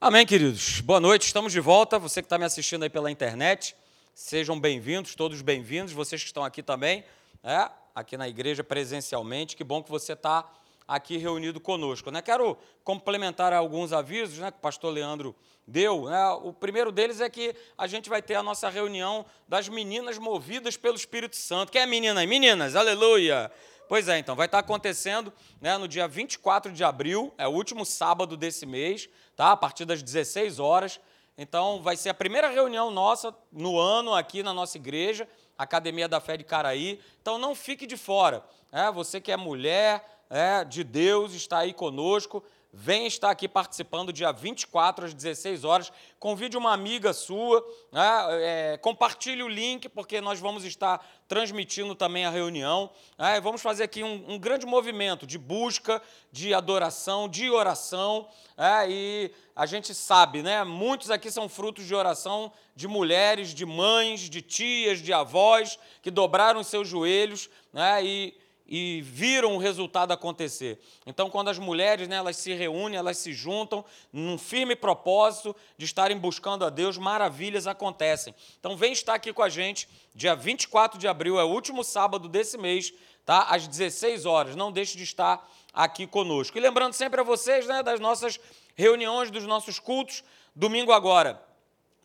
Amém, queridos. Boa noite, estamos de volta. Você que está me assistindo aí pela internet, sejam bem-vindos, todos bem-vindos. Vocês que estão aqui também, é, aqui na igreja presencialmente, que bom que você está aqui reunido conosco. Né? Quero complementar alguns avisos né, que o pastor Leandro deu. Né? O primeiro deles é que a gente vai ter a nossa reunião das meninas movidas pelo Espírito Santo. Quem é menina? Meninas, aleluia! Pois é, então, vai estar acontecendo né, no dia 24 de abril, é o último sábado desse mês, tá? a partir das 16 horas. Então, vai ser a primeira reunião nossa no ano aqui na nossa igreja, Academia da Fé de Caraí. Então, não fique de fora. É, você que é mulher é, de Deus, está aí conosco. Vem estar aqui participando dia 24 às 16 horas. Convide uma amiga sua, né? é, compartilhe o link, porque nós vamos estar transmitindo também a reunião. Né? Vamos fazer aqui um, um, grande movimento de busca, de adoração, de oração. É, e a gente sabe, né? Muitos aqui são frutos de oração de mulheres, de mães, de tias, de avós que dobraram seus joelhos né? e e viram o resultado acontecer. Então, quando as mulheres né, elas se reúnem, elas se juntam num firme propósito de estarem buscando a Deus, maravilhas acontecem. Então, vem estar aqui com a gente, dia 24 de abril, é o último sábado desse mês, tá? às 16 horas. Não deixe de estar aqui conosco. E lembrando sempre a vocês né, das nossas reuniões, dos nossos cultos, domingo agora.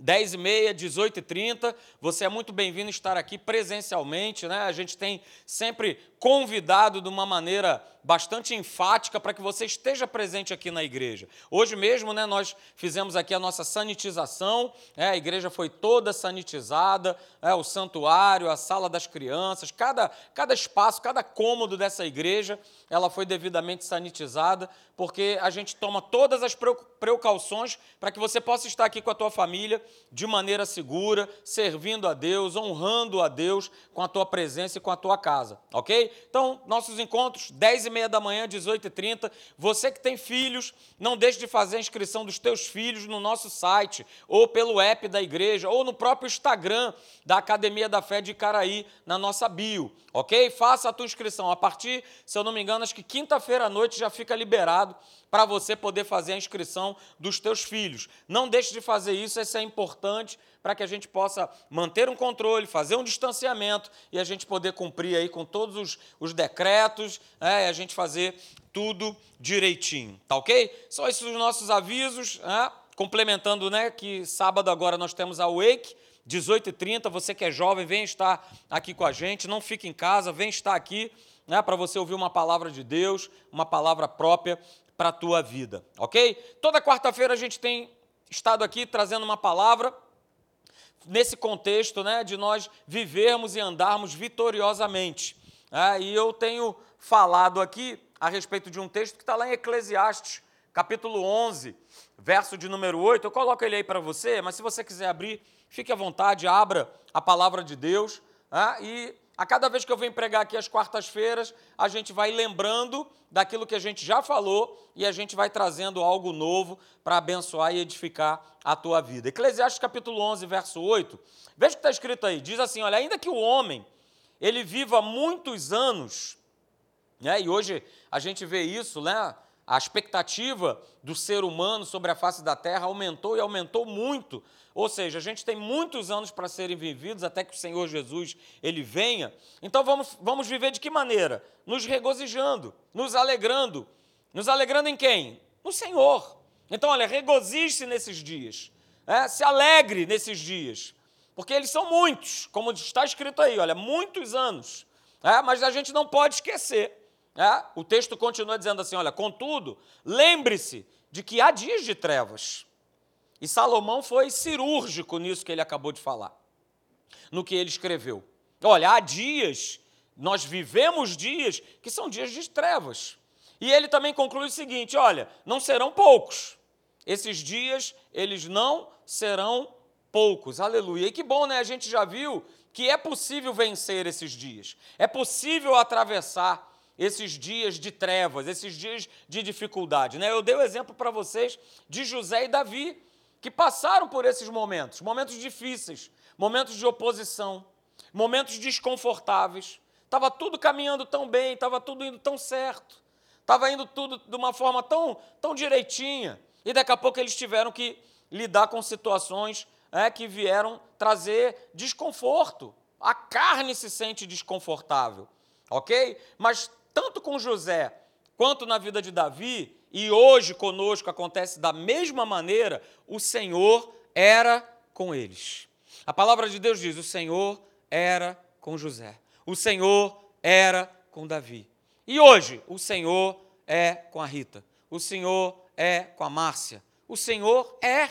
10 e meia, 18 e 30, você é muito bem-vindo estar aqui presencialmente, né? A gente tem sempre convidado de uma maneira bastante enfática para que você esteja presente aqui na igreja. Hoje mesmo, né, nós fizemos aqui a nossa sanitização, né, a igreja foi toda sanitizada, é, o santuário, a sala das crianças, cada, cada espaço, cada cômodo dessa igreja, ela foi devidamente sanitizada, porque a gente toma todas as precauções para que você possa estar aqui com a tua família de maneira segura, servindo a Deus, honrando a Deus com a tua presença e com a tua casa, ok? Então, nossos encontros, 10 e meia da manhã, 18 e 30. Você que tem filhos, não deixe de fazer a inscrição dos teus filhos no nosso site, ou pelo app da igreja, ou no próprio Instagram da Academia da Fé de Caraí, na nossa bio, ok? Faça a tua inscrição. A partir, se eu não me engano, acho que quinta-feira à noite já fica liberado para você poder fazer a inscrição dos teus filhos. Não deixe de fazer isso, isso é importante para que a gente possa manter um controle, fazer um distanciamento e a gente poder cumprir aí com todos os, os decretos, é, e a gente fazer tudo direitinho, tá ok? São esses os nossos avisos, é, complementando né, que sábado agora nós temos a Wake, 18h30, você que é jovem, vem estar aqui com a gente, não fique em casa, vem estar aqui né, para você ouvir uma palavra de Deus, uma palavra própria para a tua vida, ok? Toda quarta-feira a gente tem estado aqui trazendo uma palavra nesse contexto né, de nós vivermos e andarmos vitoriosamente. É, e eu tenho falado aqui a respeito de um texto que está lá em Eclesiastes, capítulo 11, verso de número 8. Eu coloco ele aí para você, mas se você quiser abrir, fique à vontade, abra a palavra de Deus. É, e a cada vez que eu venho pregar aqui às quartas-feiras, a gente vai lembrando daquilo que a gente já falou e a gente vai trazendo algo novo para abençoar e edificar a tua vida. Eclesiastes capítulo 11, verso 8. Veja o que está escrito aí. Diz assim, olha, ainda que o homem, ele viva muitos anos, né, e hoje a gente vê isso, né, a expectativa do ser humano sobre a face da terra aumentou e aumentou muito. Ou seja, a gente tem muitos anos para serem vividos até que o Senhor Jesus ele venha. Então vamos, vamos viver de que maneira? Nos regozijando, nos alegrando. Nos alegrando em quem? No Senhor. Então, olha, regozije-se nesses dias. É, se alegre nesses dias. Porque eles são muitos, como está escrito aí, olha, muitos anos. É, mas a gente não pode esquecer é? O texto continua dizendo assim: olha, contudo, lembre-se de que há dias de trevas. E Salomão foi cirúrgico nisso que ele acabou de falar, no que ele escreveu. Olha, há dias, nós vivemos dias que são dias de trevas. E ele também conclui o seguinte: olha, não serão poucos. Esses dias, eles não serão poucos. Aleluia. E que bom, né? A gente já viu que é possível vencer esses dias. É possível atravessar esses dias de trevas, esses dias de dificuldade. Né? Eu dei o exemplo para vocês de José e Davi, que passaram por esses momentos, momentos difíceis, momentos de oposição, momentos desconfortáveis. Estava tudo caminhando tão bem, estava tudo indo tão certo, estava indo tudo de uma forma tão, tão direitinha. E daqui a pouco eles tiveram que lidar com situações é, que vieram trazer desconforto. A carne se sente desconfortável, ok? Mas tanto com José quanto na vida de Davi, e hoje conosco acontece da mesma maneira, o Senhor era com eles. A palavra de Deus diz: o Senhor era com José, o Senhor era com Davi. E hoje, o Senhor é com a Rita, o Senhor é com a Márcia, o Senhor é.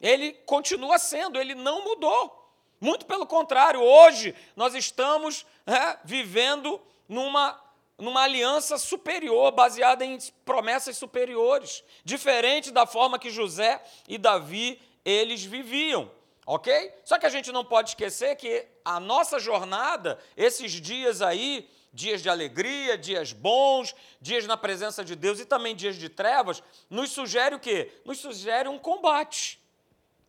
Ele continua sendo, ele não mudou. Muito pelo contrário, hoje nós estamos é, vivendo numa, numa aliança superior, baseada em promessas superiores, diferente da forma que José e Davi eles viviam ok? Só que a gente não pode esquecer que a nossa jornada, esses dias aí, dias de alegria, dias bons, dias na presença de Deus e também dias de trevas, nos sugere o quê? Nos sugere um combate.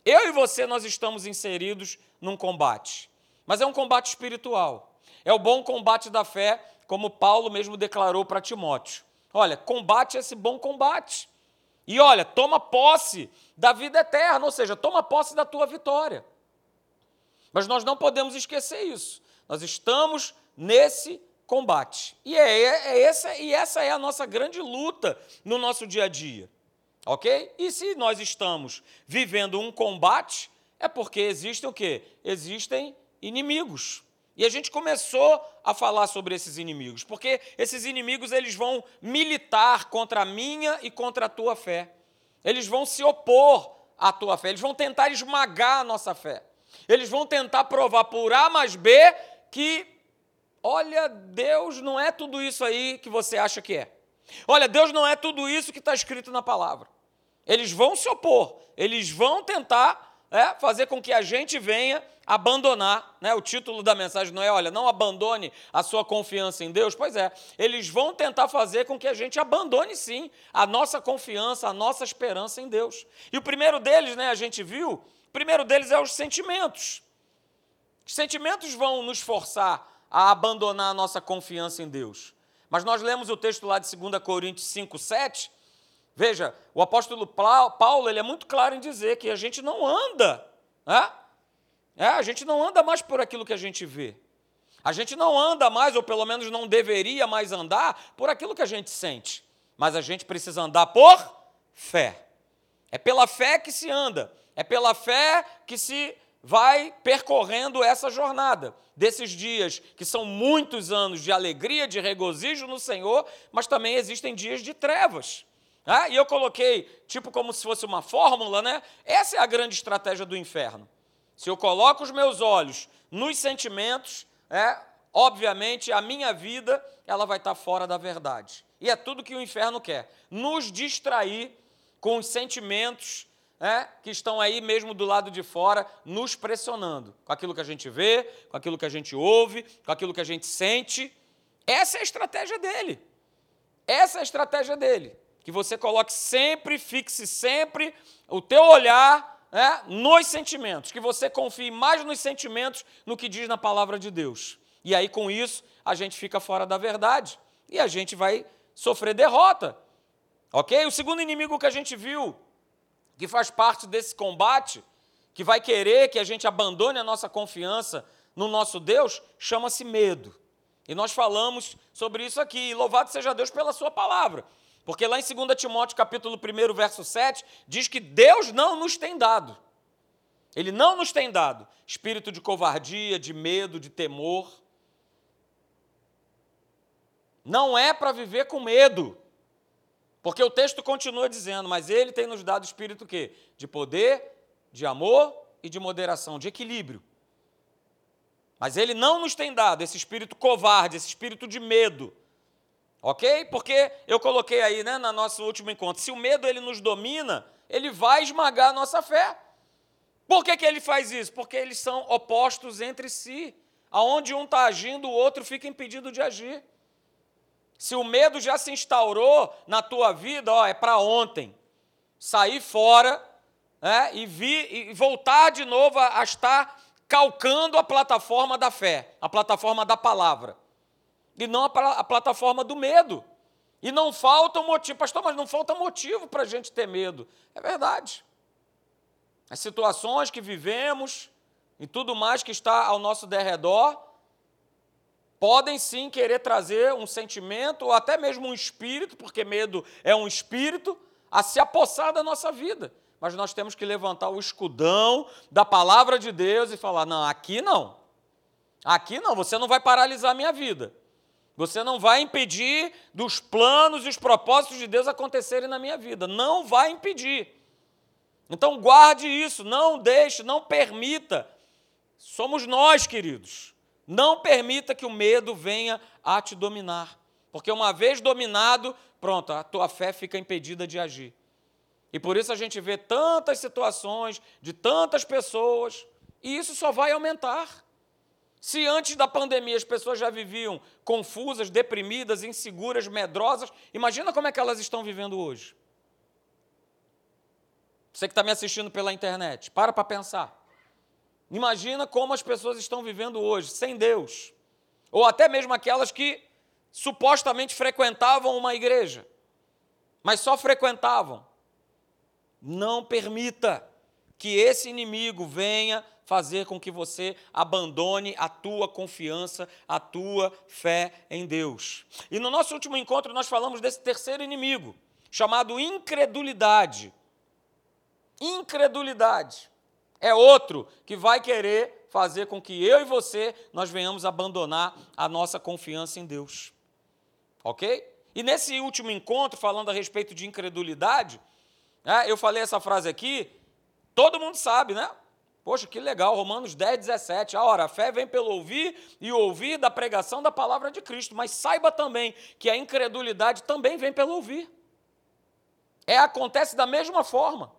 Eu e você, nós estamos inseridos num combate, mas é um combate espiritual. É o bom combate da fé, como Paulo mesmo declarou para Timóteo. Olha, combate esse bom combate. E olha, toma posse da vida eterna, ou seja, toma posse da tua vitória. Mas nós não podemos esquecer isso. Nós estamos nesse combate. E, é, é, é essa, e essa é a nossa grande luta no nosso dia a dia. Ok? E se nós estamos vivendo um combate, é porque existem o quê? Existem inimigos. E a gente começou a falar sobre esses inimigos, porque esses inimigos eles vão militar contra a minha e contra a tua fé. Eles vão se opor à tua fé, eles vão tentar esmagar a nossa fé. Eles vão tentar provar por A mais B que, olha, Deus não é tudo isso aí que você acha que é. Olha, Deus não é tudo isso que está escrito na palavra. Eles vão se opor, eles vão tentar é, fazer com que a gente venha abandonar, né? O título da mensagem não é, olha, não abandone a sua confiança em Deus. Pois é, eles vão tentar fazer com que a gente abandone sim a nossa confiança, a nossa esperança em Deus. E o primeiro deles, né, a gente viu, o primeiro deles é os sentimentos. Os sentimentos vão nos forçar a abandonar a nossa confiança em Deus. Mas nós lemos o texto lá de 2 Coríntios 5, 7. Veja, o apóstolo Paulo ele é muito claro em dizer que a gente não anda né, é, a gente não anda mais por aquilo que a gente vê. A gente não anda mais, ou pelo menos não deveria mais andar, por aquilo que a gente sente. Mas a gente precisa andar por fé. É pela fé que se anda. É pela fé que se vai percorrendo essa jornada desses dias, que são muitos anos de alegria, de regozijo no Senhor, mas também existem dias de trevas. Ah, e eu coloquei, tipo como se fosse uma fórmula, né? Essa é a grande estratégia do inferno. Se eu coloco os meus olhos nos sentimentos, é, obviamente a minha vida ela vai estar fora da verdade. E é tudo que o inferno quer: nos distrair com os sentimentos é, que estão aí mesmo do lado de fora, nos pressionando com aquilo que a gente vê, com aquilo que a gente ouve, com aquilo que a gente sente. Essa é a estratégia dele. Essa é a estratégia dele. Que você coloque sempre, fixe sempre o teu olhar é, nos sentimentos, que você confie mais nos sentimentos no que diz na palavra de Deus. E aí, com isso, a gente fica fora da verdade e a gente vai sofrer derrota. Ok? O segundo inimigo que a gente viu, que faz parte desse combate, que vai querer que a gente abandone a nossa confiança no nosso Deus, chama-se medo. E nós falamos sobre isso aqui. E louvado seja Deus pela sua palavra. Porque lá em 2 Timóteo capítulo 1, verso 7, diz que Deus não nos tem dado. Ele não nos tem dado espírito de covardia, de medo, de temor. Não é para viver com medo. Porque o texto continua dizendo, mas ele tem nos dado espírito quê? De poder, de amor e de moderação, de equilíbrio. Mas ele não nos tem dado esse espírito covarde, esse espírito de medo Ok? Porque eu coloquei aí, né, no nosso último encontro, se o medo ele nos domina, ele vai esmagar a nossa fé. Por que, que ele faz isso? Porque eles são opostos entre si. Aonde um está agindo, o outro fica impedido de agir. Se o medo já se instaurou na tua vida, ó, é para ontem. Sair fora né, e, vir, e voltar de novo a, a estar calcando a plataforma da fé, a plataforma da palavra e não a, a plataforma do medo. E não falta motivo. Pastor, mas não falta motivo para a gente ter medo. É verdade. As situações que vivemos e tudo mais que está ao nosso derredor podem sim querer trazer um sentimento ou até mesmo um espírito, porque medo é um espírito, a se apossar da nossa vida. Mas nós temos que levantar o escudão da palavra de Deus e falar: não, aqui não. Aqui não, você não vai paralisar a minha vida. Você não vai impedir dos planos e os propósitos de Deus acontecerem na minha vida. Não vai impedir. Então guarde isso, não deixe, não permita. Somos nós, queridos. Não permita que o medo venha a te dominar. Porque uma vez dominado, pronto, a tua fé fica impedida de agir. E por isso a gente vê tantas situações de tantas pessoas, e isso só vai aumentar. Se antes da pandemia as pessoas já viviam confusas, deprimidas, inseguras, medrosas, imagina como é que elas estão vivendo hoje. Você que está me assistindo pela internet, para para pensar. Imagina como as pessoas estão vivendo hoje, sem Deus. Ou até mesmo aquelas que supostamente frequentavam uma igreja, mas só frequentavam. Não permita que esse inimigo venha fazer com que você abandone a tua confiança, a tua fé em Deus. E no nosso último encontro nós falamos desse terceiro inimigo, chamado incredulidade. Incredulidade é outro que vai querer fazer com que eu e você nós venhamos abandonar a nossa confiança em Deus. OK? E nesse último encontro, falando a respeito de incredulidade, né, eu falei essa frase aqui, todo mundo sabe, né? Poxa, que legal, Romanos 10, 17. A hora, a fé vem pelo ouvir e ouvir da pregação da palavra de Cristo. Mas saiba também que a incredulidade também vem pelo ouvir. É, acontece da mesma forma.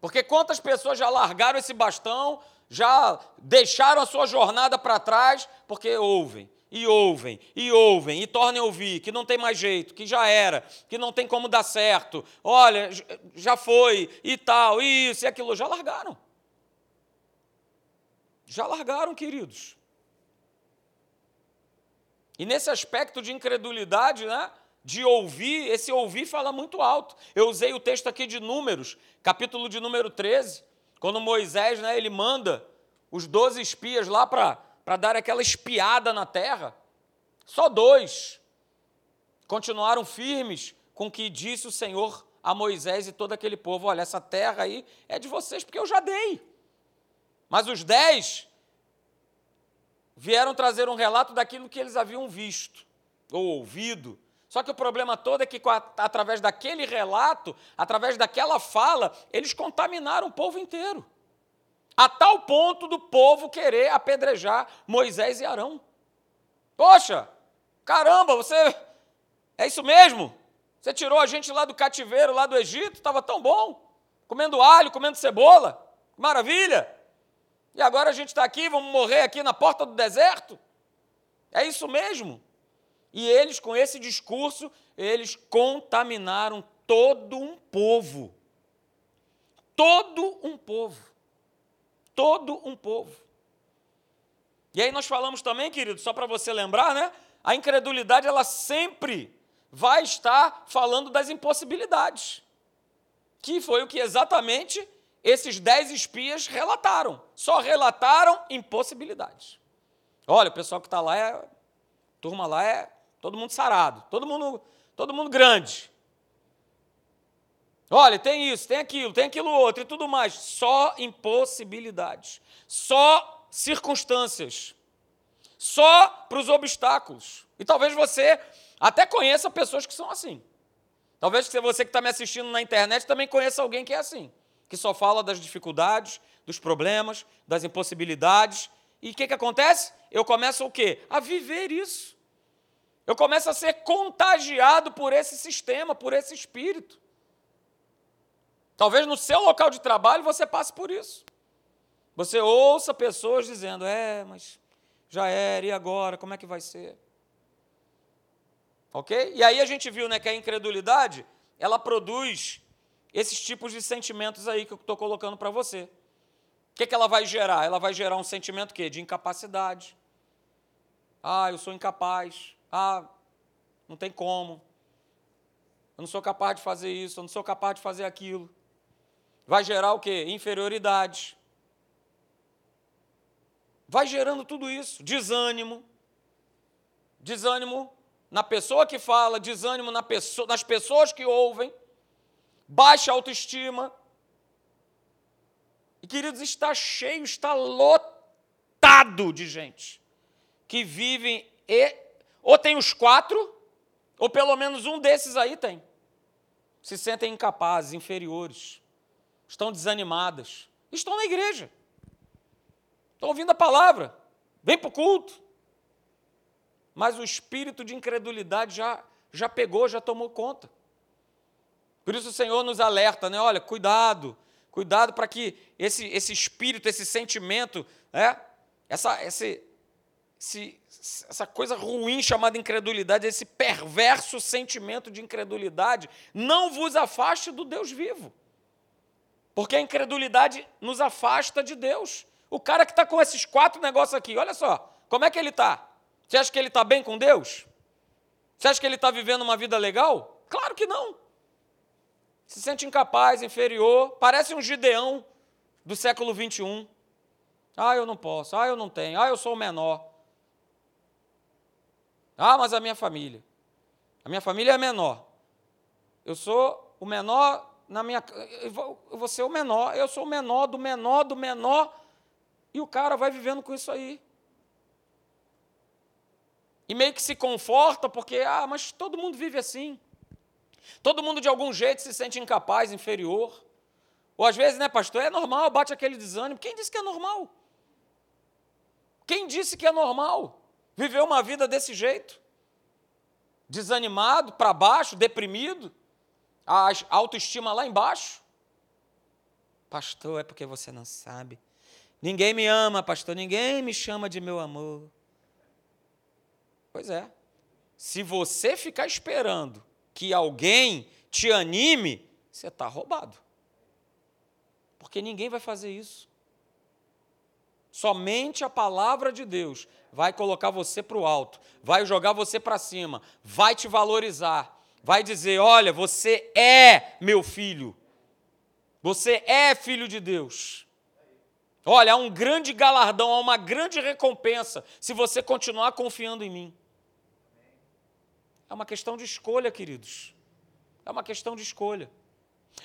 Porque quantas pessoas já largaram esse bastão, já deixaram a sua jornada para trás, porque ouvem e ouvem, e ouvem, e tornem a ouvir, que não tem mais jeito, que já era, que não tem como dar certo, olha, já foi, e tal, isso e aquilo, já largaram. Já largaram, queridos. E nesse aspecto de incredulidade, né, de ouvir, esse ouvir fala muito alto. Eu usei o texto aqui de Números, capítulo de número 13, quando Moisés, né, ele manda os doze espias lá para para dar aquela espiada na terra. Só dois continuaram firmes com o que disse o Senhor a Moisés e todo aquele povo: Olha, essa terra aí é de vocês, porque eu já dei. Mas os dez vieram trazer um relato daquilo que eles haviam visto ou ouvido. Só que o problema todo é que, através daquele relato, através daquela fala, eles contaminaram o povo inteiro a tal ponto do povo querer apedrejar Moisés e Arão. Poxa, caramba, você. É isso mesmo? Você tirou a gente lá do cativeiro, lá do Egito, estava tão bom, comendo alho, comendo cebola, maravilha. E agora a gente está aqui, vamos morrer aqui na porta do deserto? É isso mesmo? E eles, com esse discurso, eles contaminaram todo um povo. Todo um povo todo um povo. E aí nós falamos também, querido, só para você lembrar, né? A incredulidade ela sempre vai estar falando das impossibilidades. Que foi o que exatamente esses dez espias relataram. Só relataram impossibilidades. Olha, o pessoal que está lá é. Turma lá é todo mundo sarado, todo mundo, todo mundo grande. Olha, tem isso, tem aquilo, tem aquilo outro e tudo mais. Só impossibilidades, só circunstâncias, só para os obstáculos. E talvez você até conheça pessoas que são assim. Talvez você que está me assistindo na internet também conheça alguém que é assim, que só fala das dificuldades, dos problemas, das impossibilidades. E o que, que acontece? Eu começo o quê? A viver isso. Eu começo a ser contagiado por esse sistema, por esse espírito. Talvez no seu local de trabalho você passe por isso. Você ouça pessoas dizendo: é, mas já era, e agora? Como é que vai ser? Ok? E aí a gente viu né, que a incredulidade ela produz esses tipos de sentimentos aí que eu estou colocando para você. O que, que ela vai gerar? Ela vai gerar um sentimento quê? de incapacidade. Ah, eu sou incapaz. Ah, não tem como. Eu não sou capaz de fazer isso, eu não sou capaz de fazer aquilo. Vai gerar o quê? Inferioridade. Vai gerando tudo isso, desânimo. Desânimo na pessoa que fala, desânimo na pessoa, nas pessoas que ouvem, baixa autoestima. E, queridos, está cheio, está lotado de gente que vivem e ou tem os quatro, ou pelo menos um desses aí tem. Se sentem incapazes, inferiores, estão desanimadas, estão na igreja, estão ouvindo a palavra, vem para o culto, mas o espírito de incredulidade já, já pegou, já tomou conta. Por isso o Senhor nos alerta, né? Olha, cuidado, cuidado para que esse, esse espírito, esse sentimento, né? essa, esse, esse, essa coisa ruim chamada incredulidade, esse perverso sentimento de incredulidade, não vos afaste do Deus vivo. Porque a incredulidade nos afasta de Deus. O cara que está com esses quatro negócios aqui, olha só, como é que ele está? Você acha que ele está bem com Deus? Você acha que ele está vivendo uma vida legal? Claro que não. Se sente incapaz, inferior, parece um Gideão do século 21. Ah, eu não posso, ah, eu não tenho, ah, eu sou o menor. Ah, mas a minha família. A minha família é menor. Eu sou o menor na minha. Eu vou, eu vou ser o menor. Eu sou o menor do menor do menor. E o cara vai vivendo com isso aí. E meio que se conforta porque, ah, mas todo mundo vive assim. Todo mundo de algum jeito se sente incapaz, inferior. Ou às vezes, né, pastor, é normal, bate aquele desânimo. Quem disse que é normal? Quem disse que é normal? Viver uma vida desse jeito? Desanimado, para baixo, deprimido, a autoestima lá embaixo? Pastor, é porque você não sabe. Ninguém me ama, pastor, ninguém me chama de meu amor. Pois é. Se você ficar esperando que alguém te anime, você está roubado. Porque ninguém vai fazer isso. Somente a palavra de Deus vai colocar você para o alto, vai jogar você para cima, vai te valorizar, vai dizer: olha, você é meu filho, você é filho de Deus. Olha, há um grande galardão, há uma grande recompensa se você continuar confiando em mim. É uma questão de escolha, queridos. É uma questão de escolha.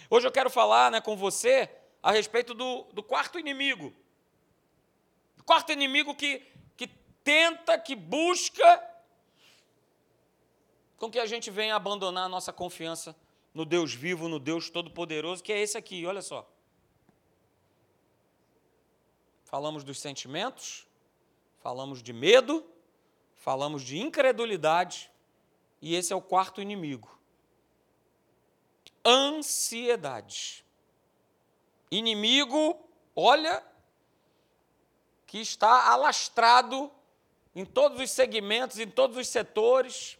Hoje eu quero falar né, com você a respeito do, do quarto inimigo. O quarto inimigo que tenta, que busca com que a gente venha abandonar a nossa confiança no Deus vivo, no Deus todo-poderoso, que é esse aqui, olha só. Falamos dos sentimentos, falamos de medo, falamos de incredulidade, e esse é o quarto inimigo. Ansiedade. Inimigo, olha, que está alastrado em todos os segmentos, em todos os setores.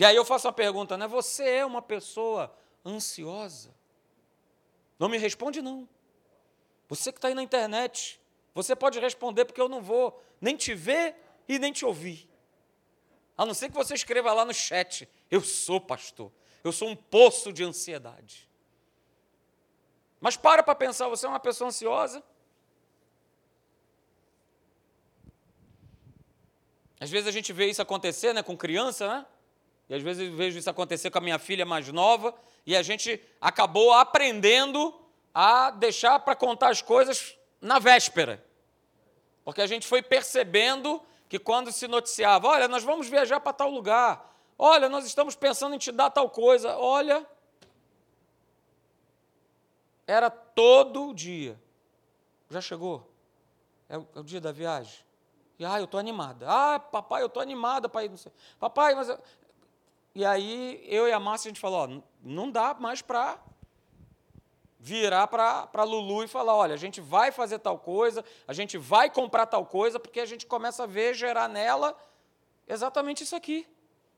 E aí eu faço a pergunta, né? Você é uma pessoa ansiosa? Não me responde, não. Você que está aí na internet, você pode responder, porque eu não vou nem te ver e nem te ouvir. A não ser que você escreva lá no chat: Eu sou pastor, eu sou um poço de ansiedade. Mas para para pensar, você é uma pessoa ansiosa? Às vezes a gente vê isso acontecer né, com criança, né? E às vezes eu vejo isso acontecer com a minha filha mais nova, e a gente acabou aprendendo a deixar para contar as coisas na véspera. Porque a gente foi percebendo que quando se noticiava, olha, nós vamos viajar para tal lugar, olha, nós estamos pensando em te dar tal coisa, olha, era todo dia. Já chegou? É o, é o dia da viagem? E, ah, eu estou animada. Ah, papai, eu estou animada para ir. Papai, mas. Eu... E aí, eu e a Márcia, a gente falou: ó, não dá mais para virar para Lulu e falar: olha, a gente vai fazer tal coisa, a gente vai comprar tal coisa, porque a gente começa a ver gerar nela exatamente isso aqui.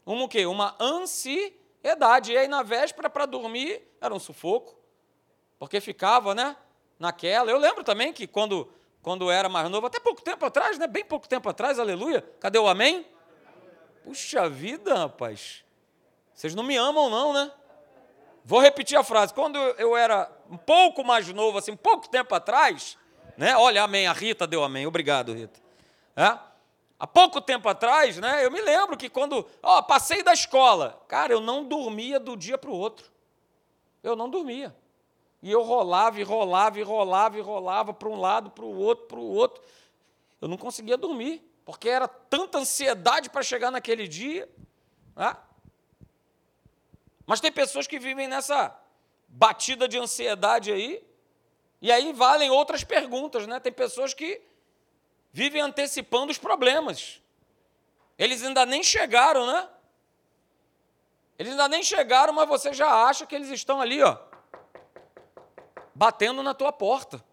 Uma o quê? Uma ansiedade. E aí, na véspera, para dormir, era um sufoco, porque ficava, né? Naquela. Eu lembro também que quando quando era mais novo, até pouco tempo atrás, né? bem pouco tempo atrás, aleluia. Cadê o amém? Puxa vida, rapaz. Vocês não me amam, não, né? Vou repetir a frase. Quando eu era um pouco mais novo, assim, pouco tempo atrás, né? Olha, amém. A Rita deu amém. Obrigado, Rita. É? Há pouco tempo atrás, né? Eu me lembro que quando, ó, passei da escola, cara, eu não dormia do dia para o outro. Eu não dormia. E eu rolava e rolava e rolava e rolava para um lado, para o outro, para o outro. Eu não conseguia dormir, porque era tanta ansiedade para chegar naquele dia. Né? Mas tem pessoas que vivem nessa batida de ansiedade aí, e aí valem outras perguntas, né? Tem pessoas que vivem antecipando os problemas. Eles ainda nem chegaram, né? Eles ainda nem chegaram, mas você já acha que eles estão ali, ó, batendo na tua porta.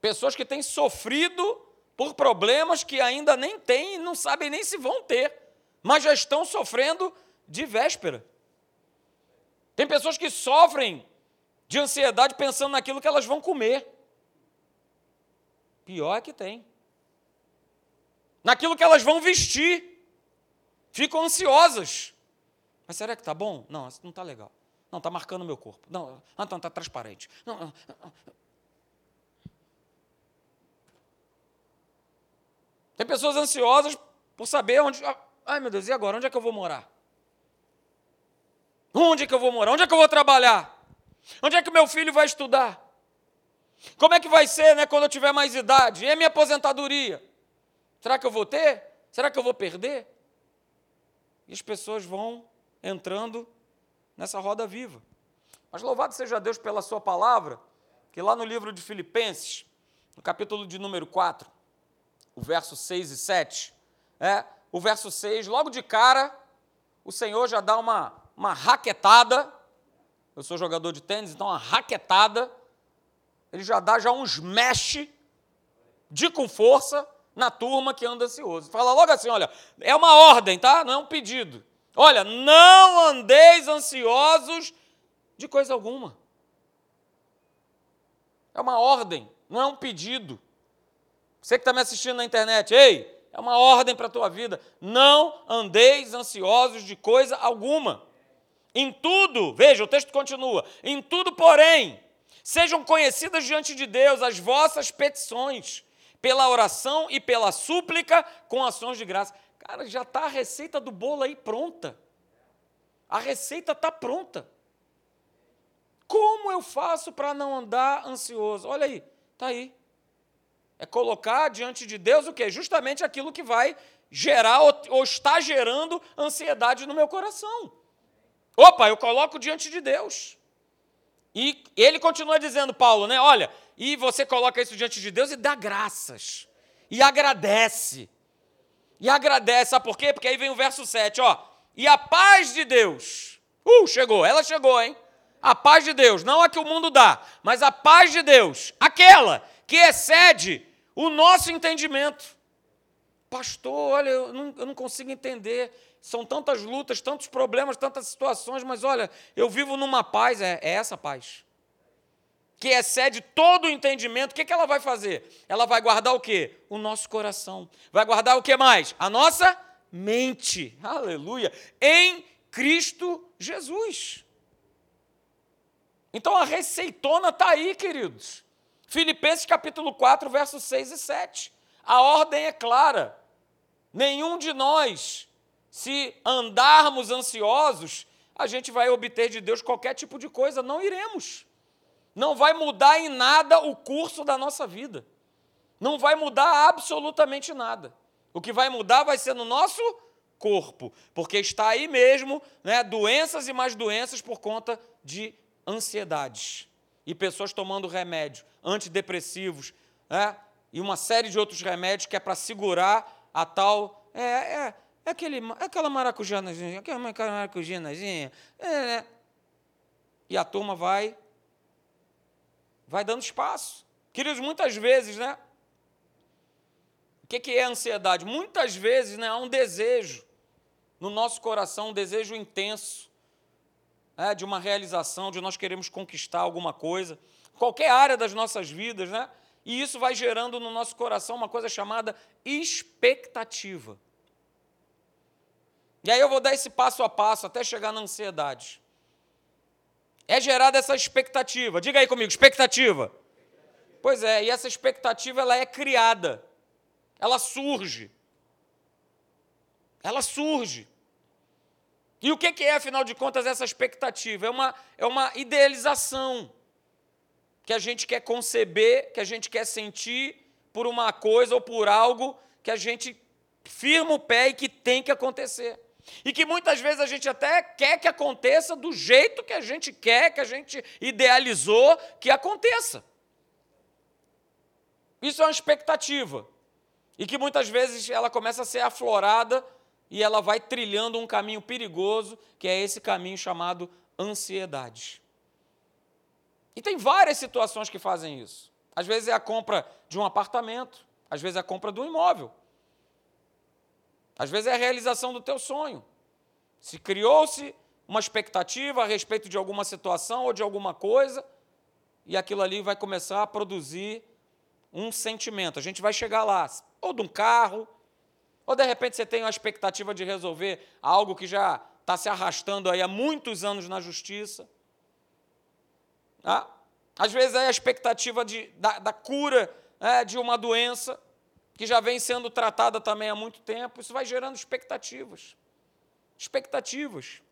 Pessoas que têm sofrido por problemas que ainda nem têm e não sabem nem se vão ter, mas já estão sofrendo de véspera. Tem pessoas que sofrem de ansiedade pensando naquilo que elas vão comer. Pior é que tem. Naquilo que elas vão vestir. Ficam ansiosas. Mas será que está bom? Não, não está legal. Não, está marcando o meu corpo. Não, então está transparente. Não, Tem pessoas ansiosas por saber onde. Ai meu Deus, e agora? Onde é que eu vou morar? Onde é que eu vou morar? Onde é que eu vou trabalhar? Onde é que meu filho vai estudar? Como é que vai ser né, quando eu tiver mais idade? E a minha aposentadoria? Será que eu vou ter? Será que eu vou perder? E as pessoas vão entrando nessa roda viva. Mas louvado seja Deus pela sua palavra, que lá no livro de Filipenses, no capítulo de número 4, o verso 6 e 7, é, o verso 6, logo de cara, o Senhor já dá uma uma raquetada. Eu sou jogador de tênis, então uma raquetada. Ele já dá já uns mexe de com força na turma que anda ansioso. Fala logo assim, olha, é uma ordem, tá? Não é um pedido. Olha, não andeis ansiosos de coisa alguma. É uma ordem, não é um pedido. Você que está me assistindo na internet, ei, é uma ordem para a tua vida. Não andeis ansiosos de coisa alguma. Em tudo, veja, o texto continua: em tudo, porém, sejam conhecidas diante de Deus as vossas petições, pela oração e pela súplica, com ações de graça. Cara, já está a receita do bolo aí pronta. A receita está pronta. Como eu faço para não andar ansioso? Olha aí, está aí. É colocar diante de Deus o que? Justamente aquilo que vai gerar ou, ou está gerando ansiedade no meu coração. Opa, eu coloco diante de Deus. E ele continua dizendo, Paulo, né? Olha, e você coloca isso diante de Deus e dá graças. E agradece. E agradece, sabe por quê? Porque aí vem o verso 7, ó. E a paz de Deus. Uh, chegou, ela chegou, hein? A paz de Deus, não a que o mundo dá, mas a paz de Deus, aquela que excede o nosso entendimento. Pastor, olha, eu não, eu não consigo entender são tantas lutas, tantos problemas, tantas situações, mas olha, eu vivo numa paz, é, é essa paz. Que excede todo o entendimento, o que, que ela vai fazer? Ela vai guardar o quê? O nosso coração. Vai guardar o que mais? A nossa mente. Aleluia. Em Cristo Jesus. Então a receitona está aí, queridos. Filipenses capítulo 4, versos 6 e 7. A ordem é clara. Nenhum de nós se andarmos ansiosos, a gente vai obter de Deus qualquer tipo de coisa, não iremos. Não vai mudar em nada o curso da nossa vida. Não vai mudar absolutamente nada. O que vai mudar vai ser no nosso corpo, porque está aí mesmo, né, doenças e mais doenças por conta de ansiedades. E pessoas tomando remédio, antidepressivos, né, e uma série de outros remédios que é para segurar a tal. É, é, aquele, é aquela maracujanazinha, aquela maracujinazinha. É, né? E a turma vai, vai dando espaço. Queridos, muitas vezes, né? O que é ansiedade? Muitas vezes né, há um desejo no nosso coração, um desejo intenso né, de uma realização, de nós queremos conquistar alguma coisa, qualquer área das nossas vidas, né? E isso vai gerando no nosso coração uma coisa chamada expectativa. E aí eu vou dar esse passo a passo até chegar na ansiedade. É gerada essa expectativa. Diga aí comigo, expectativa. Pois é, e essa expectativa ela é criada. Ela surge. Ela surge. E o que é, afinal de contas, essa expectativa? É uma, é uma idealização que a gente quer conceber, que a gente quer sentir por uma coisa ou por algo que a gente firma o pé e que tem que acontecer. E que muitas vezes a gente até quer que aconteça do jeito que a gente quer, que a gente idealizou que aconteça. Isso é uma expectativa. E que muitas vezes ela começa a ser aflorada e ela vai trilhando um caminho perigoso, que é esse caminho chamado ansiedade. E tem várias situações que fazem isso. Às vezes é a compra de um apartamento, às vezes é a compra de um imóvel. Às vezes é a realização do teu sonho. Se criou-se uma expectativa a respeito de alguma situação ou de alguma coisa, e aquilo ali vai começar a produzir um sentimento. A gente vai chegar lá, ou de um carro, ou de repente você tem uma expectativa de resolver algo que já está se arrastando aí há muitos anos na justiça. Ah? Às vezes é a expectativa de, da, da cura é, de uma doença que já vem sendo tratada também há muito tempo. Isso vai gerando expectativas. Expectativas.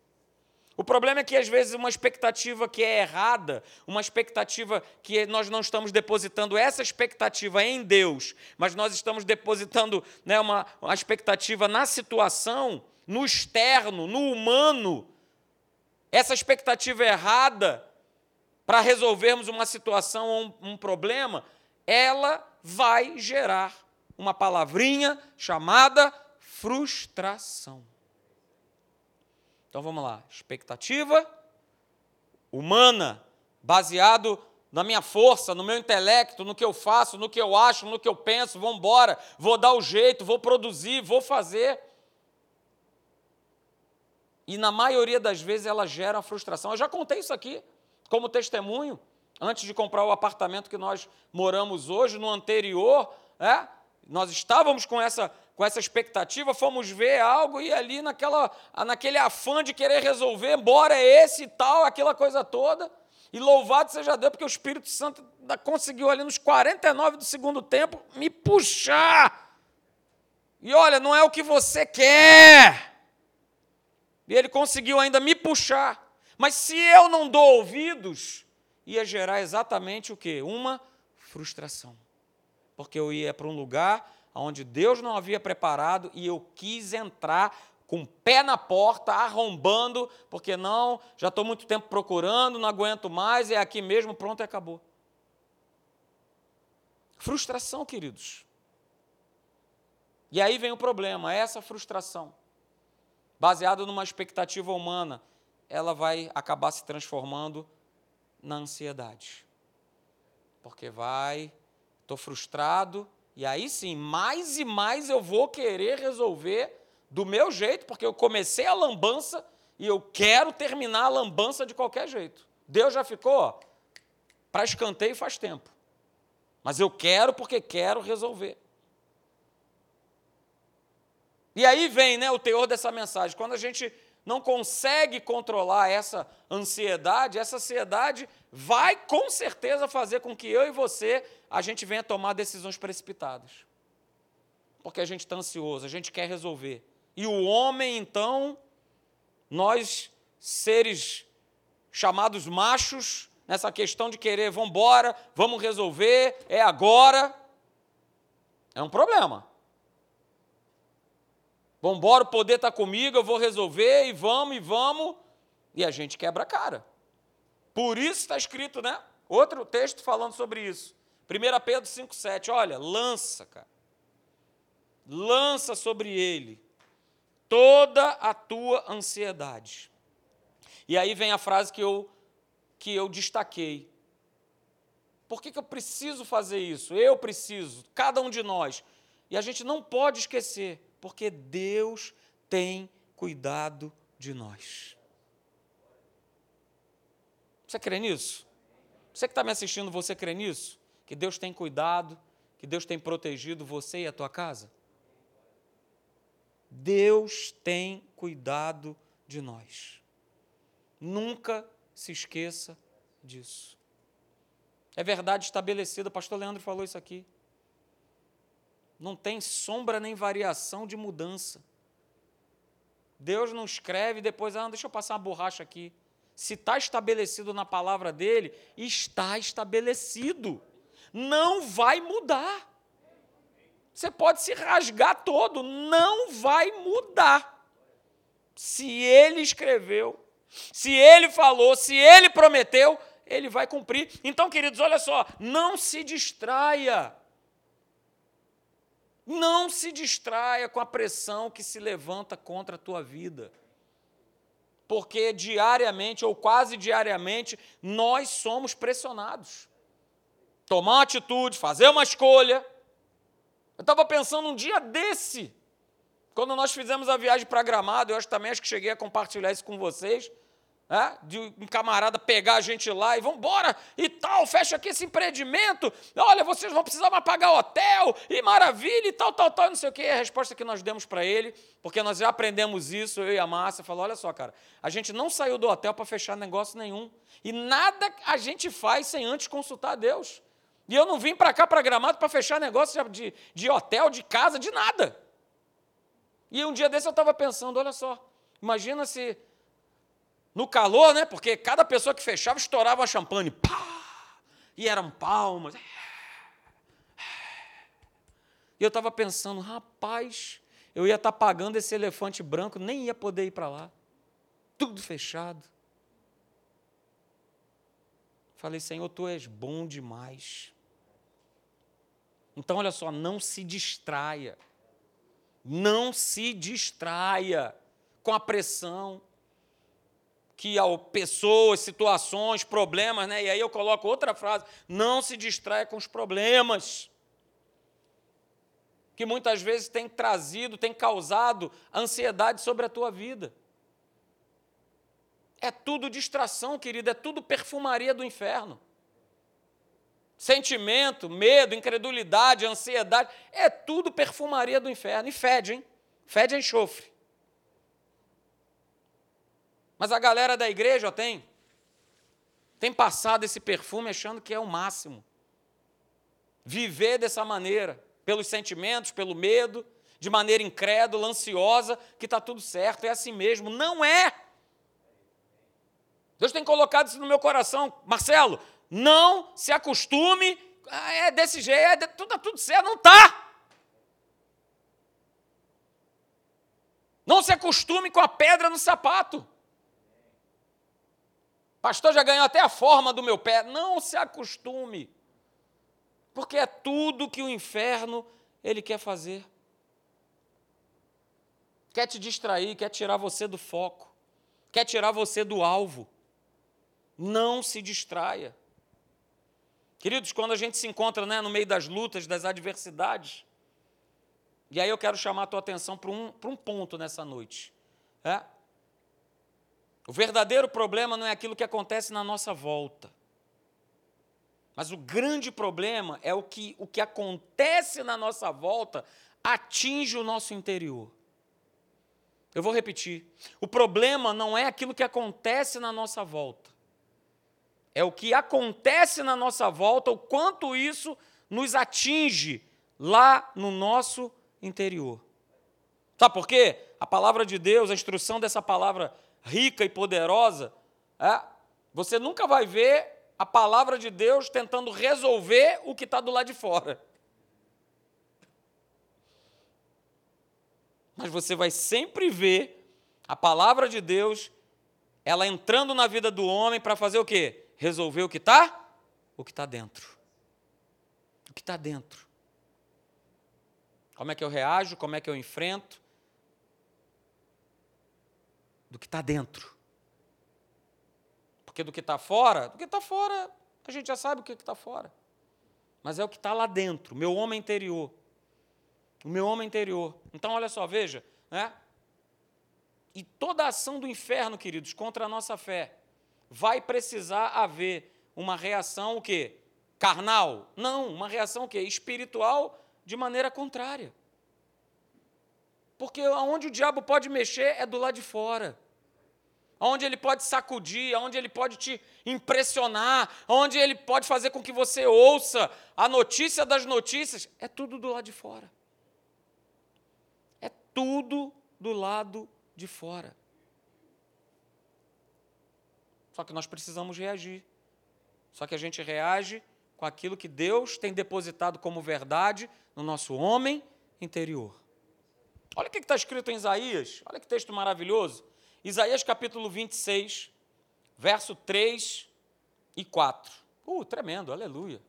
O problema é que, às vezes, uma expectativa que é errada, uma expectativa que nós não estamos depositando essa expectativa em Deus, mas nós estamos depositando né, uma, uma expectativa na situação, no externo, no humano. Essa expectativa errada para resolvermos uma situação ou um, um problema, ela vai gerar uma palavrinha chamada frustração. Então vamos lá, expectativa humana, baseado na minha força, no meu intelecto, no que eu faço, no que eu acho, no que eu penso, vou embora, vou dar o jeito, vou produzir, vou fazer. E na maioria das vezes ela gera frustração. Eu já contei isso aqui como testemunho, antes de comprar o apartamento que nós moramos hoje, no anterior, é? Nós estávamos com essa, com essa expectativa, fomos ver algo e ali naquela, naquele afã de querer resolver, embora esse e tal, aquela coisa toda. E louvado seja Deus, porque o Espírito Santo conseguiu ali nos 49 do segundo tempo me puxar. E olha, não é o que você quer. E ele conseguiu ainda me puxar. Mas se eu não dou ouvidos, ia gerar exatamente o que? Uma frustração. Porque eu ia para um lugar onde Deus não havia preparado e eu quis entrar com o pé na porta, arrombando, porque não, já estou muito tempo procurando, não aguento mais, é aqui mesmo, pronto e acabou. Frustração, queridos. E aí vem o problema, essa frustração, baseada numa expectativa humana, ela vai acabar se transformando na ansiedade. Porque vai, estou frustrado, e aí sim, mais e mais eu vou querer resolver do meu jeito, porque eu comecei a lambança e eu quero terminar a lambança de qualquer jeito. Deus já ficou para escanteio faz tempo. Mas eu quero porque quero resolver. E aí vem né, o teor dessa mensagem. Quando a gente não consegue controlar essa ansiedade, essa ansiedade vai com certeza fazer com que eu e você a gente venha tomar decisões precipitadas. Porque a gente está ansioso, a gente quer resolver. E o homem, então, nós, seres chamados machos, nessa questão de querer, vamos embora, vamos resolver, é agora, é um problema. Vamos embora, o poder está comigo, eu vou resolver, e vamos, e vamos, e a gente quebra a cara. Por isso está escrito, né? Outro texto falando sobre isso. 1 Pedro 5,7, olha, lança, cara. Lança sobre ele toda a tua ansiedade. E aí vem a frase que eu, que eu destaquei. Por que, que eu preciso fazer isso? Eu preciso, cada um de nós. E a gente não pode esquecer, porque Deus tem cuidado de nós. Você crê nisso? Você que está me assistindo, você crê nisso? Que Deus tem cuidado, que Deus tem protegido você e a tua casa? Deus tem cuidado de nós. Nunca se esqueça disso. É verdade estabelecida, o pastor Leandro falou isso aqui. Não tem sombra nem variação de mudança. Deus não escreve e depois, ah, deixa eu passar uma borracha aqui. Se está estabelecido na palavra dele, está estabelecido. Não vai mudar. Você pode se rasgar todo, não vai mudar. Se ele escreveu, se ele falou, se ele prometeu, ele vai cumprir. Então, queridos, olha só, não se distraia. Não se distraia com a pressão que se levanta contra a tua vida. Porque diariamente ou quase diariamente nós somos pressionados. Tomar uma atitude, fazer uma escolha. Eu estava pensando um dia desse, quando nós fizemos a viagem para Gramado, eu acho também acho que cheguei a compartilhar isso com vocês de um camarada pegar a gente lá e vamos embora e tal, fecha aqui esse empreendimento, olha, vocês vão precisar mais pagar hotel, e maravilha, e tal, tal, tal, não sei o quê. A resposta que nós demos para ele, porque nós já aprendemos isso, eu e a Márcia, falou, olha só, cara, a gente não saiu do hotel para fechar negócio nenhum, e nada a gente faz sem antes consultar a Deus. E eu não vim para cá, para Gramado, para fechar negócio de, de hotel, de casa, de nada. E um dia desse eu estava pensando, olha só, imagina se no calor, né? Porque cada pessoa que fechava estourava uma champanhe. Pá! E eram palmas. E eu estava pensando, rapaz, eu ia estar tá pagando esse elefante branco, nem ia poder ir para lá. Tudo fechado. Falei, Senhor, tu és bom demais. Então, olha só, não se distraia. Não se distraia com a pressão que a pessoas, situações, problemas, né? E aí eu coloco outra frase: não se distraia com os problemas. Que muitas vezes tem trazido, tem causado ansiedade sobre a tua vida. É tudo distração, querido, é tudo perfumaria do inferno. Sentimento, medo, incredulidade, ansiedade, é tudo perfumaria do inferno. E fede, hein? Fede a enxofre. Mas a galera da igreja tem. Tem passado esse perfume achando que é o máximo. Viver dessa maneira, pelos sentimentos, pelo medo, de maneira incrédula, ansiosa, que está tudo certo, é assim mesmo. Não é. Deus tem colocado isso no meu coração. Marcelo, não se acostume, ah, é desse jeito, é tudo, tá tudo certo. Não está. Não se acostume com a pedra no sapato. Pastor, já ganhou até a forma do meu pé. Não se acostume. Porque é tudo que o inferno ele quer fazer. Quer te distrair, quer tirar você do foco, quer tirar você do alvo. Não se distraia. Queridos, quando a gente se encontra né, no meio das lutas, das adversidades, e aí eu quero chamar a tua atenção para um, para um ponto nessa noite. É? O verdadeiro problema não é aquilo que acontece na nossa volta. Mas o grande problema é o que, o que acontece na nossa volta atinge o nosso interior. Eu vou repetir. O problema não é aquilo que acontece na nossa volta. É o que acontece na nossa volta, o quanto isso nos atinge lá no nosso interior. Sabe por quê? A palavra de Deus, a instrução dessa palavra rica e poderosa, é, você nunca vai ver a palavra de Deus tentando resolver o que está do lado de fora. Mas você vai sempre ver a palavra de Deus, ela entrando na vida do homem para fazer o quê? Resolver o que está? O que está dentro. O que está dentro. Como é que eu reajo? Como é que eu enfrento? Do que está dentro. Porque do que está fora, do que está fora, a gente já sabe o que está fora. Mas é o que está lá dentro, meu homem interior. O meu homem interior. Então, olha só, veja, né? E toda ação do inferno, queridos, contra a nossa fé, vai precisar haver uma reação o quê? Carnal? Não, uma reação o quê? Espiritual de maneira contrária. Porque aonde o diabo pode mexer é do lado de fora. Onde ele pode sacudir, onde ele pode te impressionar, onde ele pode fazer com que você ouça a notícia das notícias, é tudo do lado de fora. É tudo do lado de fora. Só que nós precisamos reagir. Só que a gente reage com aquilo que Deus tem depositado como verdade no nosso homem interior. Olha o que está escrito em Isaías, olha que texto maravilhoso. Isaías capítulo 26, verso 3 e 4. Uh, tremendo, aleluia.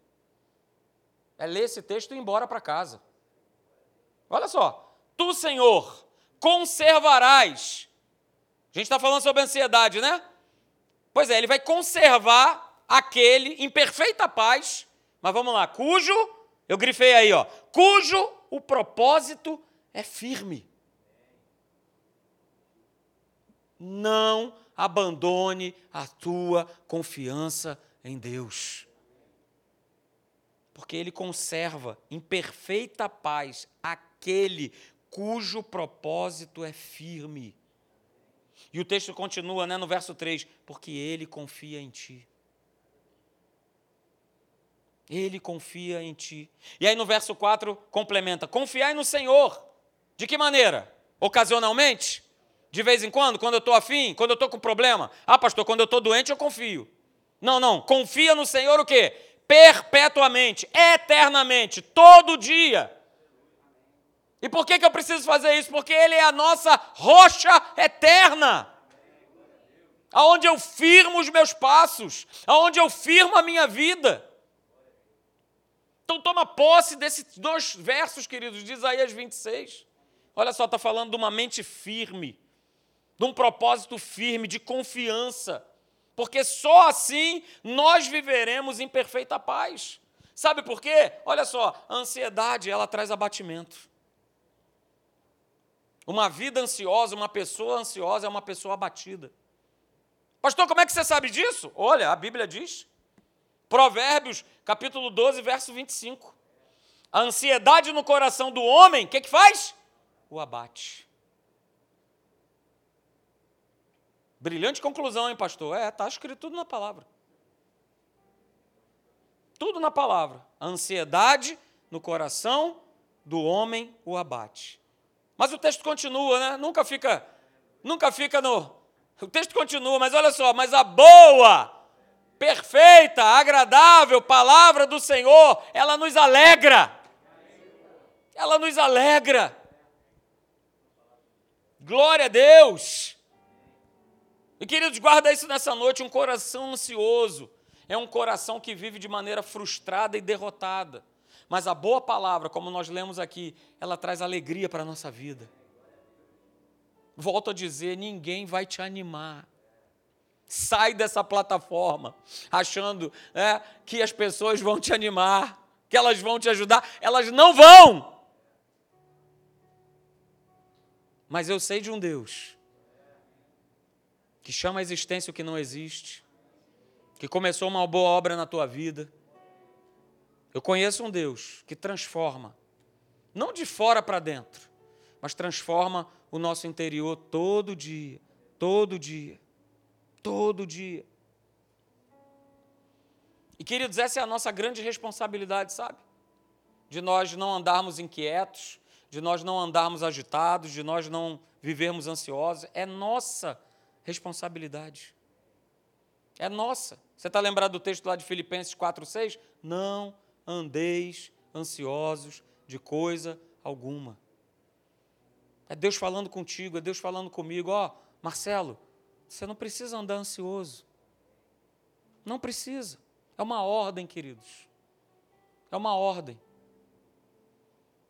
É ler esse texto e ir embora para casa. Olha só. Tu, Senhor, conservarás. A gente está falando sobre ansiedade, né? Pois é, ele vai conservar aquele em perfeita paz, mas vamos lá, cujo, eu grifei aí, ó, cujo o propósito é firme. Não abandone a tua confiança em Deus. Porque Ele conserva em perfeita paz aquele cujo propósito é firme. E o texto continua né, no verso 3: porque Ele confia em ti. Ele confia em ti. E aí no verso 4 complementa: confiai no Senhor de que maneira? Ocasionalmente? De vez em quando? Quando eu estou afim? Quando eu estou com problema? Ah, pastor, quando eu estou doente eu confio. Não, não. Confia no Senhor o quê? Perpetuamente, eternamente, todo dia. E por que, que eu preciso fazer isso? Porque Ele é a nossa rocha eterna. Aonde eu firmo os meus passos, aonde eu firmo a minha vida. Então toma posse desses dois versos, queridos, de Isaías 26. Olha só, está falando de uma mente firme, de um propósito firme, de confiança, porque só assim nós viveremos em perfeita paz. Sabe por quê? Olha só, a ansiedade, ela traz abatimento. Uma vida ansiosa, uma pessoa ansiosa é uma pessoa abatida. Pastor, como é que você sabe disso? Olha, a Bíblia diz. Provérbios, capítulo 12, verso 25. A ansiedade no coração do homem, o que, que faz? O abate. Brilhante conclusão, hein, pastor? É, está escrito tudo na palavra. Tudo na palavra. A ansiedade no coração do homem o abate. Mas o texto continua, né? Nunca fica, nunca fica no. O texto continua, mas olha só, mas a boa, perfeita, agradável palavra do Senhor, ela nos alegra. Ela nos alegra. Glória a Deus! E queridos, guarda isso nessa noite: um coração ansioso é um coração que vive de maneira frustrada e derrotada. Mas a boa palavra, como nós lemos aqui, ela traz alegria para a nossa vida. Volto a dizer: ninguém vai te animar. Sai dessa plataforma achando é, que as pessoas vão te animar, que elas vão te ajudar. Elas não vão. Mas eu sei de um Deus que chama a existência o que não existe, que começou uma boa obra na tua vida. Eu conheço um Deus que transforma, não de fora para dentro, mas transforma o nosso interior todo dia, todo dia, todo dia. E queridos, essa é a nossa grande responsabilidade, sabe? De nós não andarmos inquietos, de nós não andarmos agitados, de nós não vivermos ansiosos. É nossa responsabilidade. É nossa. Você está lembrado do texto lá de Filipenses 4,6? Não andeis ansiosos de coisa alguma. É Deus falando contigo, é Deus falando comigo. Ó, oh, Marcelo, você não precisa andar ansioso. Não precisa. É uma ordem, queridos. É uma ordem.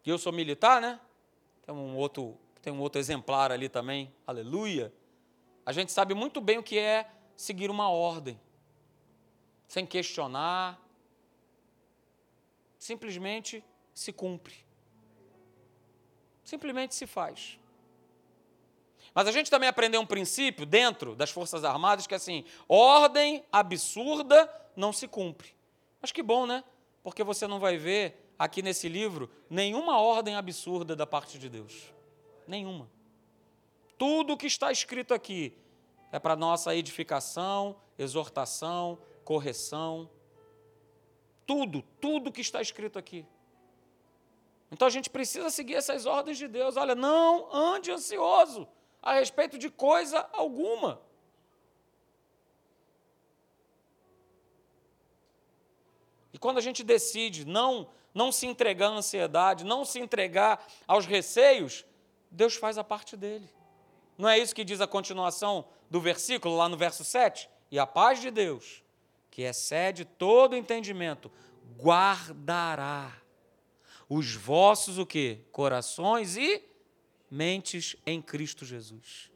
E eu sou militar, né? Tem um outro, tem um outro exemplar ali também, aleluia. A gente sabe muito bem o que é seguir uma ordem, sem questionar, simplesmente se cumpre. Simplesmente se faz. Mas a gente também aprendeu um princípio dentro das Forças Armadas que é assim: ordem absurda não se cumpre. Mas que bom, né? Porque você não vai ver aqui nesse livro nenhuma ordem absurda da parte de Deus. Nenhuma. Tudo o que está escrito aqui é para nossa edificação, exortação, correção. Tudo, tudo que está escrito aqui. Então a gente precisa seguir essas ordens de Deus. Olha, não ande ansioso a respeito de coisa alguma. E quando a gente decide não não se entregar à ansiedade, não se entregar aos receios, Deus faz a parte dele. Não é isso que diz a continuação do versículo, lá no verso 7? E a paz de Deus, que excede todo entendimento, guardará os vossos o quê? Corações e mentes em Cristo Jesus.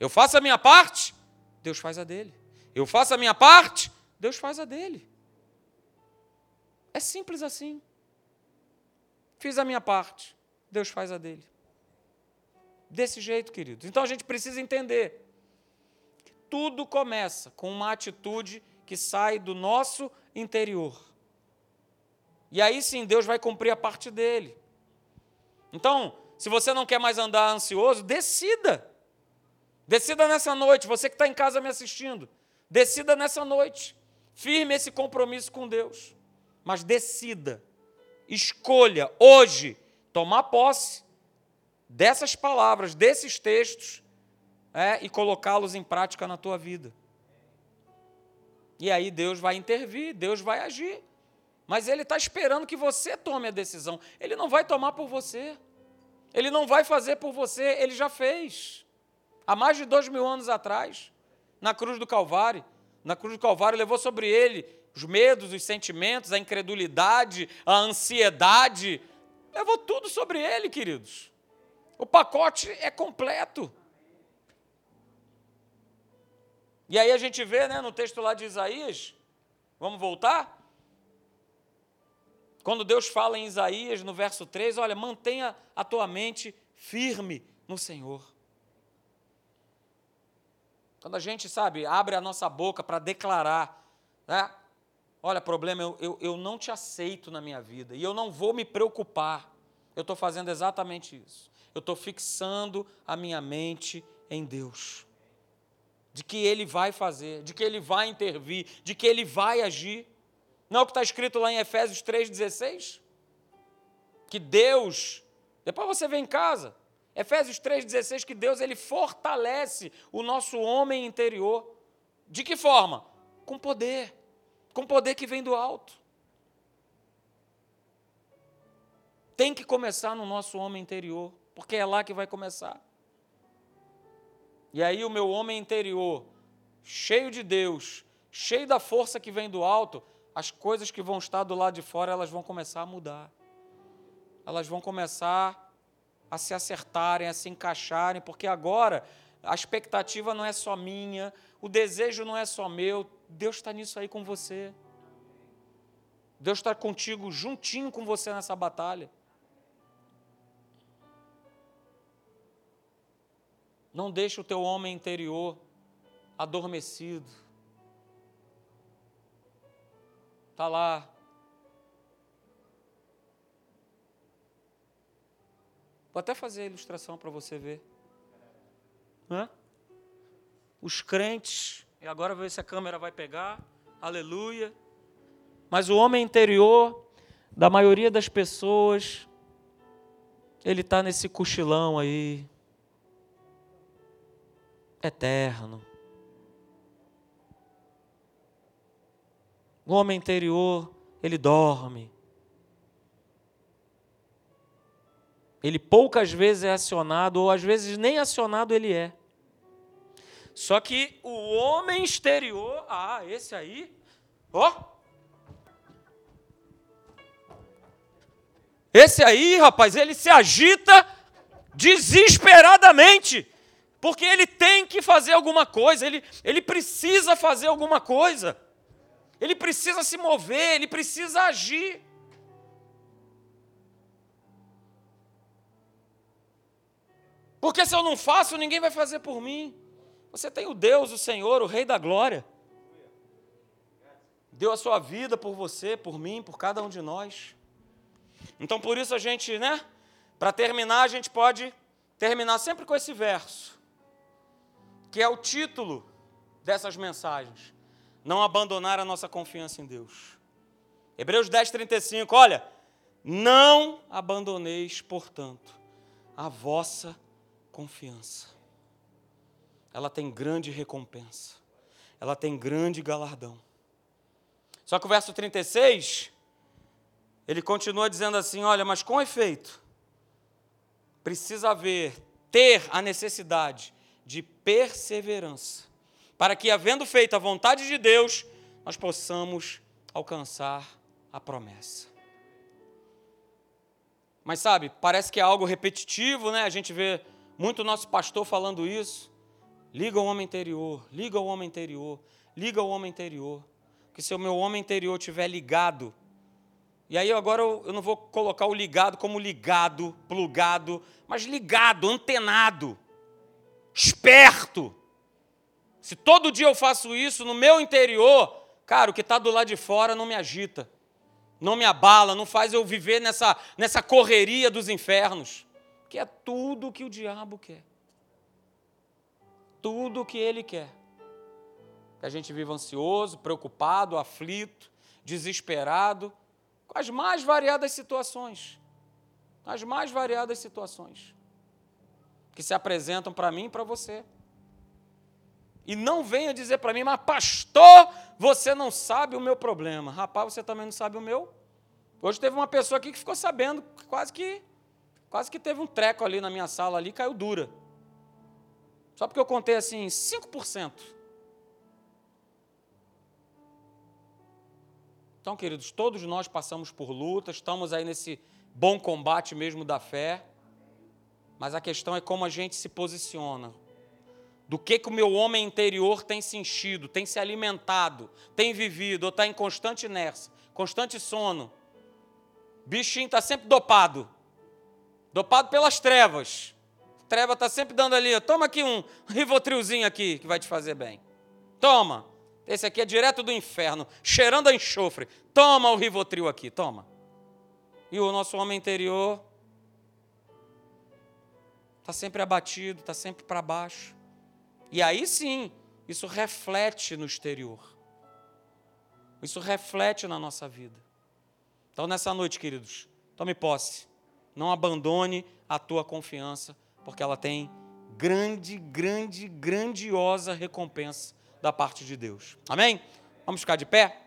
Eu faço a minha parte, Deus faz a dele. Eu faço a minha parte, Deus faz a dele. É simples assim. Fiz a minha parte, Deus faz a dele. Desse jeito, queridos. Então a gente precisa entender que tudo começa com uma atitude que sai do nosso interior. E aí sim Deus vai cumprir a parte dele. Então, se você não quer mais andar ansioso, decida. Decida nessa noite, você que está em casa me assistindo, decida nessa noite. Firme esse compromisso com Deus mas decida, escolha hoje tomar posse dessas palavras, desses textos, é, e colocá-los em prática na tua vida. E aí Deus vai intervir, Deus vai agir. Mas Ele está esperando que você tome a decisão. Ele não vai tomar por você. Ele não vai fazer por você, Ele já fez. Há mais de dois mil anos atrás, na cruz do Calvário. Na cruz do Calvário levou sobre Ele os medos, os sentimentos, a incredulidade, a ansiedade, levou tudo sobre ele, queridos. O pacote é completo. E aí a gente vê, né, no texto lá de Isaías, vamos voltar? Quando Deus fala em Isaías, no verso 3, olha, mantenha a tua mente firme no Senhor. Quando a gente, sabe, abre a nossa boca para declarar, né, Olha, problema, eu, eu, eu não te aceito na minha vida e eu não vou me preocupar. Eu estou fazendo exatamente isso. Eu estou fixando a minha mente em Deus. De que Ele vai fazer, de que Ele vai intervir, de que Ele vai agir. Não é o que está escrito lá em Efésios 3,16? Que Deus, depois você vem em casa, Efésios 3,16, que Deus ele fortalece o nosso homem interior. De que forma? Com poder com poder que vem do alto. Tem que começar no nosso homem interior, porque é lá que vai começar. E aí o meu homem interior, cheio de Deus, cheio da força que vem do alto, as coisas que vão estar do lado de fora, elas vão começar a mudar. Elas vão começar a se acertarem, a se encaixarem, porque agora a expectativa não é só minha, o desejo não é só meu, Deus está nisso aí com você. Deus está contigo, juntinho com você nessa batalha. Não deixe o teu homem interior adormecido. Está lá. Vou até fazer a ilustração para você ver. Hã? Os crentes e agora ver se a câmera vai pegar. Aleluia. Mas o homem interior da maioria das pessoas, ele está nesse cochilão aí, eterno. O homem interior, ele dorme. Ele poucas vezes é acionado, ou às vezes nem acionado ele é. Só que o homem exterior, ah, esse aí, ó. Esse aí, rapaz, ele se agita desesperadamente, porque ele tem que fazer alguma coisa, ele, ele precisa fazer alguma coisa, ele precisa se mover, ele precisa agir. Porque se eu não faço, ninguém vai fazer por mim. Você tem o Deus, o Senhor, o Rei da Glória. Deu a sua vida por você, por mim, por cada um de nós. Então, por isso a gente, né? Para terminar, a gente pode terminar sempre com esse verso, que é o título dessas mensagens. Não abandonar a nossa confiança em Deus. Hebreus 10, 35, olha, não abandoneis, portanto, a vossa confiança. Ela tem grande recompensa, ela tem grande galardão. Só que o verso 36, ele continua dizendo assim: olha, mas com efeito, precisa haver, ter a necessidade de perseverança, para que, havendo feito a vontade de Deus, nós possamos alcançar a promessa. Mas sabe, parece que é algo repetitivo, né? A gente vê muito nosso pastor falando isso. Liga o homem interior, liga o homem interior, liga o homem interior. Que se o meu homem interior estiver ligado, e aí agora eu não vou colocar o ligado como ligado, plugado, mas ligado, antenado, esperto. Se todo dia eu faço isso no meu interior, cara, o que está do lado de fora não me agita não me abala, não faz eu viver nessa, nessa correria dos infernos, que é tudo o que o diabo quer. Tudo o que ele quer. Que a gente viva ansioso, preocupado, aflito, desesperado, com as mais variadas situações. As mais variadas situações que se apresentam para mim e para você. E não venha dizer para mim, mas pastor, você não sabe o meu problema. Rapaz, você também não sabe o meu. Hoje teve uma pessoa aqui que ficou sabendo, quase que quase que teve um treco ali na minha sala ali, caiu dura. Só porque eu contei assim, 5%. Então, queridos, todos nós passamos por lutas, estamos aí nesse bom combate mesmo da fé. Mas a questão é como a gente se posiciona do que, que o meu homem interior tem se enchido, tem se alimentado, tem vivido, ou está em constante inércia, constante sono. Bichinho está sempre dopado, dopado pelas trevas. Treva está sempre dando ali, toma aqui um rivotrilzinho aqui que vai te fazer bem. Toma, esse aqui é direto do inferno, cheirando a enxofre. Toma o rivotril aqui, toma. E o nosso homem interior está sempre abatido, está sempre para baixo. E aí sim, isso reflete no exterior. Isso reflete na nossa vida. Então, nessa noite, queridos, tome posse. Não abandone a tua confiança, porque ela tem grande, grande, grandiosa recompensa da parte de Deus. Amém? Vamos ficar de pé?